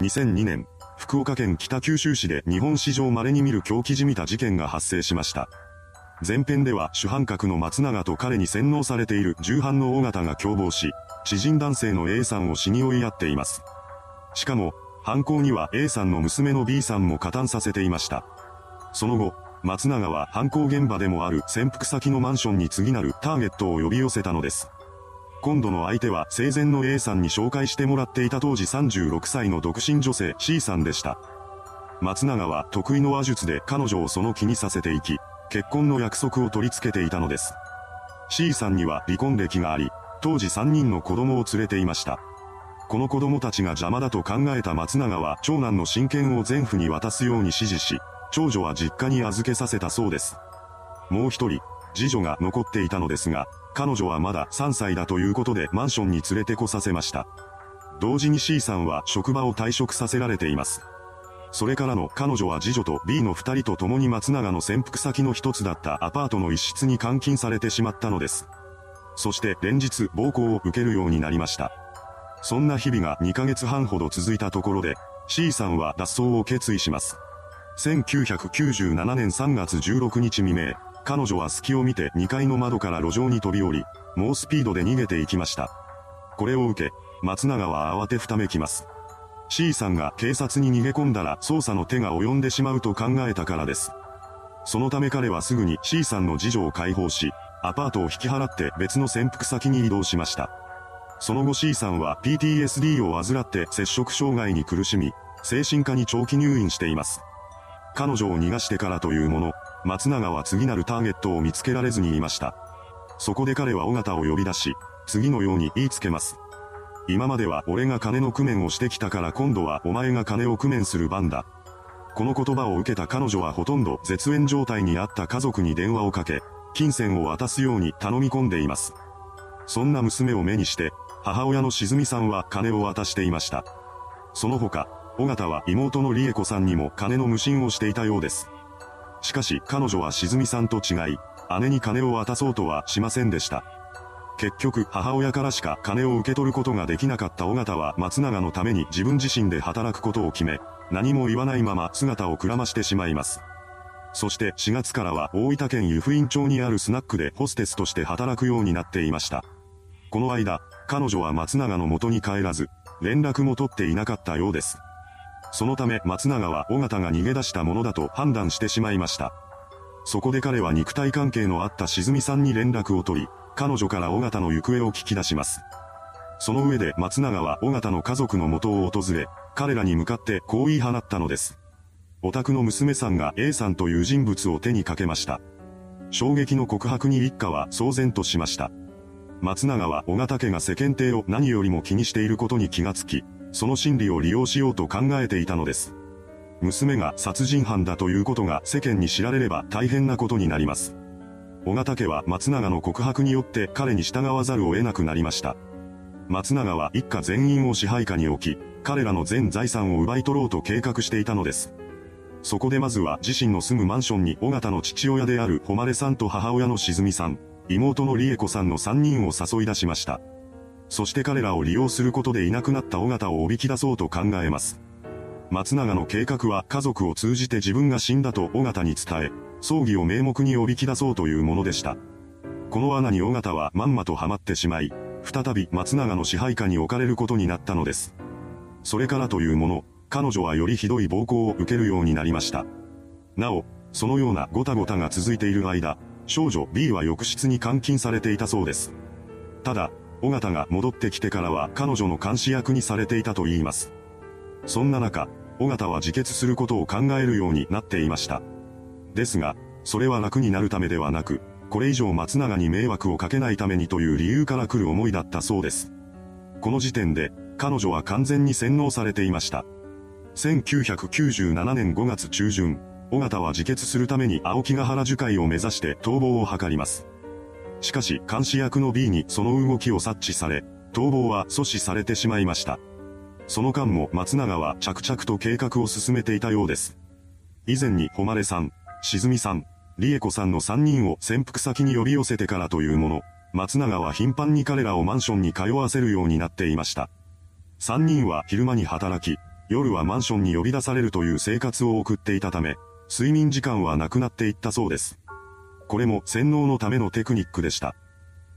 2002年、福岡県北九州市で日本史上稀に見る狂気じみた事件が発生しました。前編では主犯格の松永と彼に洗脳されている重犯の尾形が共謀し、知人男性の A さんを死に追いやっています。しかも、犯行には A さんの娘の B さんも加担させていました。その後、松永は犯行現場でもある潜伏先のマンションに次なるターゲットを呼び寄せたのです。今度の相手は生前の A さんに紹介してもらっていた当時36歳の独身女性 C さんでした。松永は得意の話術で彼女をその気にさせていき、結婚の約束を取り付けていたのです。C さんには離婚歴があり、当時3人の子供を連れていました。この子供たちが邪魔だと考えた松永は長男の親権を全府に渡すように指示し、長女は実家に預けさせたそうです。もう一人、次女が残っていたのですが、彼女はまだ3歳だということでマンションに連れてこさせました。同時に C さんは職場を退職させられています。それからの彼女は次女と B の二人と共に松永の潜伏先の一つだったアパートの一室に監禁されてしまったのです。そして連日暴行を受けるようになりました。そんな日々が2ヶ月半ほど続いたところで、C さんは脱走を決意します。1997年3月16日未明、彼女は隙を見て2階の窓から路上に飛び降り、猛スピードで逃げていきました。これを受け、松永は慌てふためきます。C さんが警察に逃げ込んだら捜査の手が及んでしまうと考えたからです。そのため彼はすぐに C さんの次女を解放し、アパートを引き払って別の潜伏先に移動しました。その後 C さんは PTSD を患って接触障害に苦しみ、精神科に長期入院しています。彼女を逃がしてからというもの、松永は次なるターゲットを見つけられずにいました。そこで彼は尾形を呼び出し、次のように言いつけます。今までは俺が金の工面をしてきたから今度はお前が金を工面する番だ。この言葉を受けた彼女はほとんど絶縁状態にあった家族に電話をかけ、金銭を渡すように頼み込んでいます。そんな娘を目にして、母親のしみさんは金を渡していました。その他、尾形は妹の理恵子さんにも金の無心をしていたようです。しかし彼女はしずみさんと違い、姉に金を渡そうとはしませんでした。結局母親からしか金を受け取ることができなかった尾形は松永のために自分自身で働くことを決め、何も言わないまま姿をくらましてしまいます。そして4月からは大分県湯布院町にあるスナックでホステスとして働くようになっていました。この間、彼女は松永の元に帰らず、連絡も取っていなかったようです。そのため松永は尾形が逃げ出したものだと判断してしまいました。そこで彼は肉体関係のあったしずみさんに連絡を取り、彼女から尾形の行方を聞き出します。その上で松永は尾形の家族の元を訪れ、彼らに向かってこう言い放ったのです。お宅の娘さんが A さんという人物を手にかけました。衝撃の告白に一家は騒然としました。松永は尾形家が世間体を何よりも気にしていることに気がつき、その心理を利用しようと考えていたのです。娘が殺人犯だということが世間に知られれば大変なことになります。小形家は松永の告白によって彼に従わざるを得なくなりました。松永は一家全員を支配下に置き、彼らの全財産を奪い取ろうと計画していたのです。そこでまずは自身の住むマンションに尾形の父親である誉さんと母親のしずみさん、妹の理恵子さんの3人を誘い出しました。そして彼らを利用することでいなくなった尾形をおびき出そうと考えます。松永の計画は家族を通じて自分が死んだと尾形に伝え、葬儀を名目におびき出そうというものでした。この穴に尾形はまんまとはまってしまい、再び松永の支配下に置かれることになったのです。それからというもの、彼女はよりひどい暴行を受けるようになりました。なお、そのようなごたごたが続いている間、少女 B は浴室に監禁されていたそうです。ただ、尾形が戻ってきてからは彼女の監視役にされていたと言います。そんな中、尾形は自決することを考えるようになっていました。ですが、それは楽になるためではなく、これ以上松永に迷惑をかけないためにという理由から来る思いだったそうです。この時点で、彼女は完全に洗脳されていました。1997年5月中旬、尾形は自決するために青木ヶ原樹海を目指して逃亡を図ります。しかし監視役の B にその動きを察知され、逃亡は阻止されてしまいました。その間も松永は着々と計画を進めていたようです。以前に誉さん、しずみさん、理恵子さんの3人を潜伏先に呼び寄せてからというもの、松永は頻繁に彼らをマンションに通わせるようになっていました。3人は昼間に働き、夜はマンションに呼び出されるという生活を送っていたため、睡眠時間はなくなっていったそうです。これも洗脳のためのテクニックでした。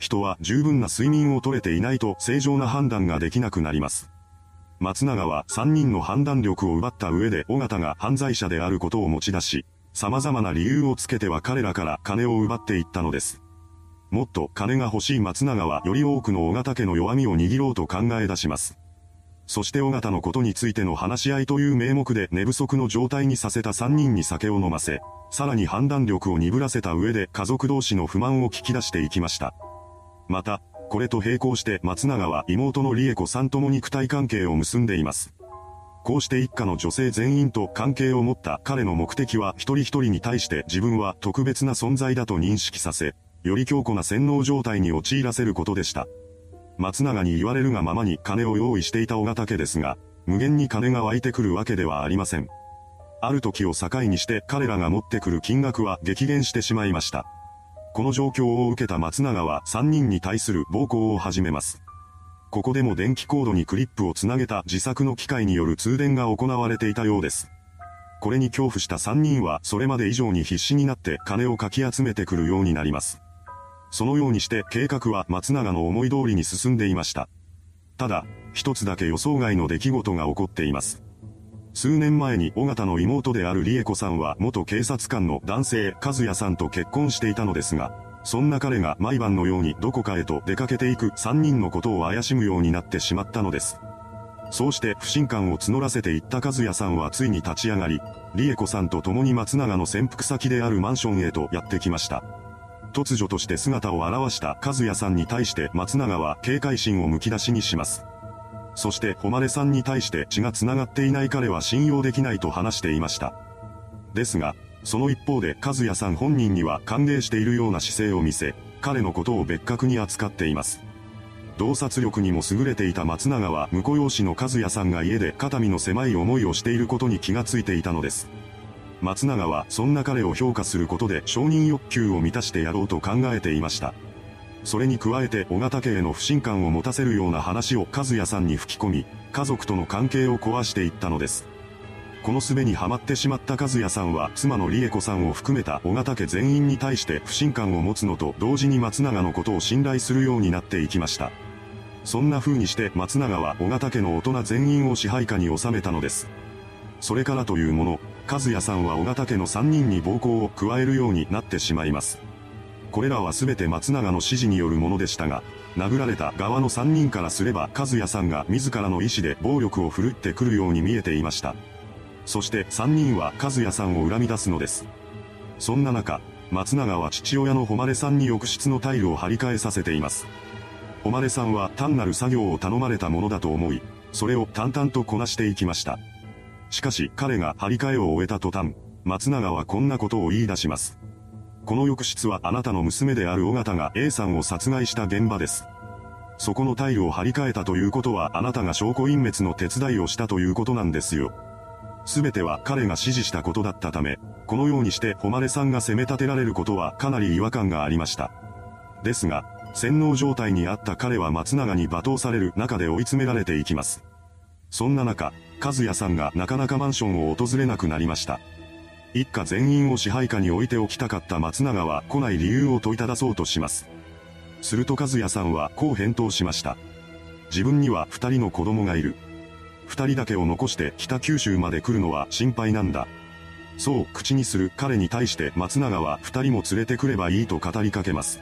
人は十分な睡眠をとれていないと正常な判断ができなくなります。松永は3人の判断力を奪った上で尾形が犯罪者であることを持ち出し、様々な理由をつけては彼らから金を奪っていったのです。もっと金が欲しい松永はより多くの尾形家の弱みを握ろうと考え出します。そして尾形のことについての話し合いという名目で寝不足の状態にさせた3人に酒を飲ませ、さらに判断力を鈍らせた上で家族同士の不満を聞き出していきました。また、これと並行して松永は妹の理恵子さんとも肉体関係を結んでいます。こうして一家の女性全員と関係を持った彼の目的は一人一人に対して自分は特別な存在だと認識させ、より強固な洗脳状態に陥らせることでした。松永に言われるがままに金を用意していた尾形家ですが、無限に金が湧いてくるわけではありません。ある時を境にして彼らが持ってくる金額は激減してしまいました。この状況を受けた松永は3人に対する暴行を始めます。ここでも電気コードにクリップをつなげた自作の機械による通電が行われていたようです。これに恐怖した3人はそれまで以上に必死になって金をかき集めてくるようになります。そのようにして計画は松永の思い通りに進んでいました。ただ、一つだけ予想外の出来事が起こっています。数年前に尾形の妹である理恵子さんは元警察官の男性和也さんと結婚していたのですが、そんな彼が毎晩のようにどこかへと出かけていく3人のことを怪しむようになってしまったのです。そうして不信感を募らせていった和也さんはついに立ち上がり、理恵子さんと共に松永の潜伏先であるマンションへとやってきました。突如として姿を現した和也さんに対して松永は警戒心をむき出しにします。そして誉さんに対して血が繋がっていない彼は信用できないと話していました。ですが、その一方で和也さん本人には歓迎しているような姿勢を見せ、彼のことを別格に扱っています。洞察力にも優れていた松永は婿養子の和也さんが家で肩身の狭い思いをしていることに気がついていたのです。松永はそんな彼を評価することで承認欲求を満たしてやろうと考えていました。それに加えて小型家への不信感を持たせるような話を和也さんに吹き込み、家族との関係を壊していったのです。この術にはまってしまった和也さんは妻の理恵子さんを含めた小型家全員に対して不信感を持つのと同時に松永のことを信頼するようになっていきました。そんな風にして松永は小型家の大人全員を支配下に収めたのです。それからというもの、和也さんは小型家の3人に暴行を加えるようになってしまいます。これらは全て松永の指示によるものでしたが、殴られた側の3人からすれば和也さんが自らの意思で暴力を振るってくるように見えていました。そして3人は和也さんを恨み出すのです。そんな中、松永は父親の誉さんに浴室のタイルを張り替えさせています。誉さんは単なる作業を頼まれたものだと思い、それを淡々とこなしていきました。しかし彼が張り替えを終えた途端、松永はこんなことを言い出します。この浴室はあなたの娘である尾形が A さんを殺害した現場です。そこのタイルを張り替えたということはあなたが証拠隠滅の手伝いをしたということなんですよ。すべては彼が指示したことだったため、このようにして誉さんが責め立てられることはかなり違和感がありました。ですが、洗脳状態にあった彼は松永に罵倒される中で追い詰められていきます。そんな中、和也さんがなかなかマンションを訪れなくなりました。一家全員を支配下に置いておきたかった松永は来ない理由を問いただそうとします。すると和也さんはこう返答しました。自分には二人の子供がいる。二人だけを残して北九州まで来るのは心配なんだ。そう口にする彼に対して松永は二人も連れてくればいいと語りかけます。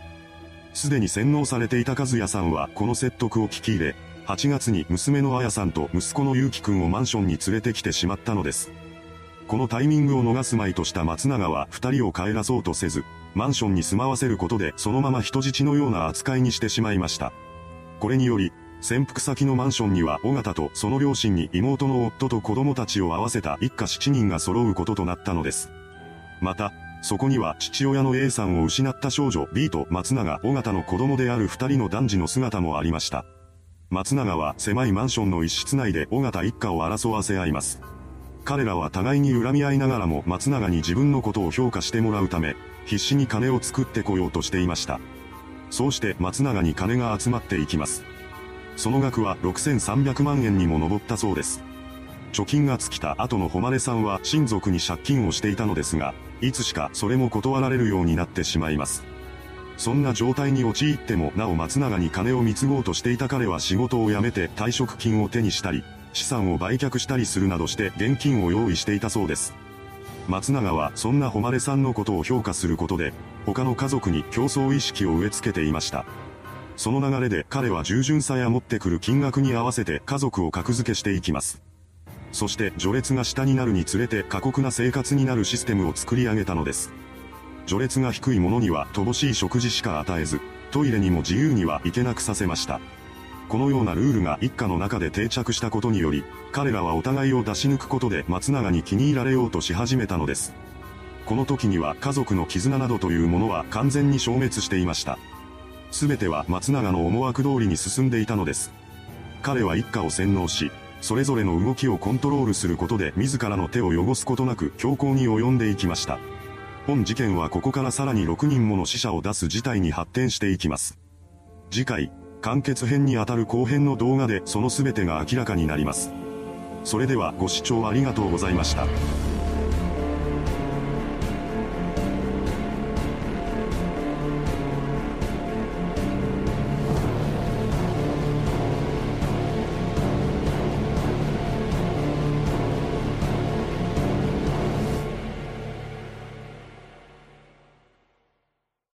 すでに洗脳されていた和也さんはこの説得を聞き入れ、8月に娘の彩さんと息子の祐樹くんをマンションに連れてきてしまったのです。このタイミングを逃すまいとした松永は二人を帰らそうとせず、マンションに住まわせることでそのまま人質のような扱いにしてしまいました。これにより、潜伏先のマンションには尾形とその両親に妹の夫と子供たちを合わせた一家7人が揃うこととなったのです。また、そこには父親の A さんを失った少女 B と松永尾形の子供である二人の男児の姿もありました。松永は狭いマンションの一室内で尾形一家を争わせ合います。彼らは互いに恨み合いながらも松永に自分のことを評価してもらうため、必死に金を作ってこようとしていました。そうして松永に金が集まっていきます。その額は6300万円にも上ったそうです。貯金が尽きた後の誉さんは親族に借金をしていたのですが、いつしかそれも断られるようになってしまいます。そんな状態に陥ってもなお松永に金を貢ごうとしていた彼は仕事を辞めて退職金を手にしたり、資産を売却したりするなどして現金を用意していたそうです。松永はそんな誉さんのことを評価することで、他の家族に競争意識を植え付けていました。その流れで彼は従順さや持ってくる金額に合わせて家族を格付けしていきます。そして序列が下になるにつれて過酷な生活になるシステムを作り上げたのです。序列が低い者には乏しい食事しか与えず、トイレにも自由には行けなくさせました。このようなルールが一家の中で定着したことにより、彼らはお互いを出し抜くことで松永に気に入られようとし始めたのです。この時には家族の絆などというものは完全に消滅していました。すべては松永の思惑通りに進んでいたのです。彼は一家を洗脳し、それぞれの動きをコントロールすることで自らの手を汚すことなく強行に及んでいきました。本事件はここからさらに6人もの死者を出す事態に発展していきます。次回、完結編にあたる後編の動画でその全てが明らかになります。それではご視聴ありがとうございました。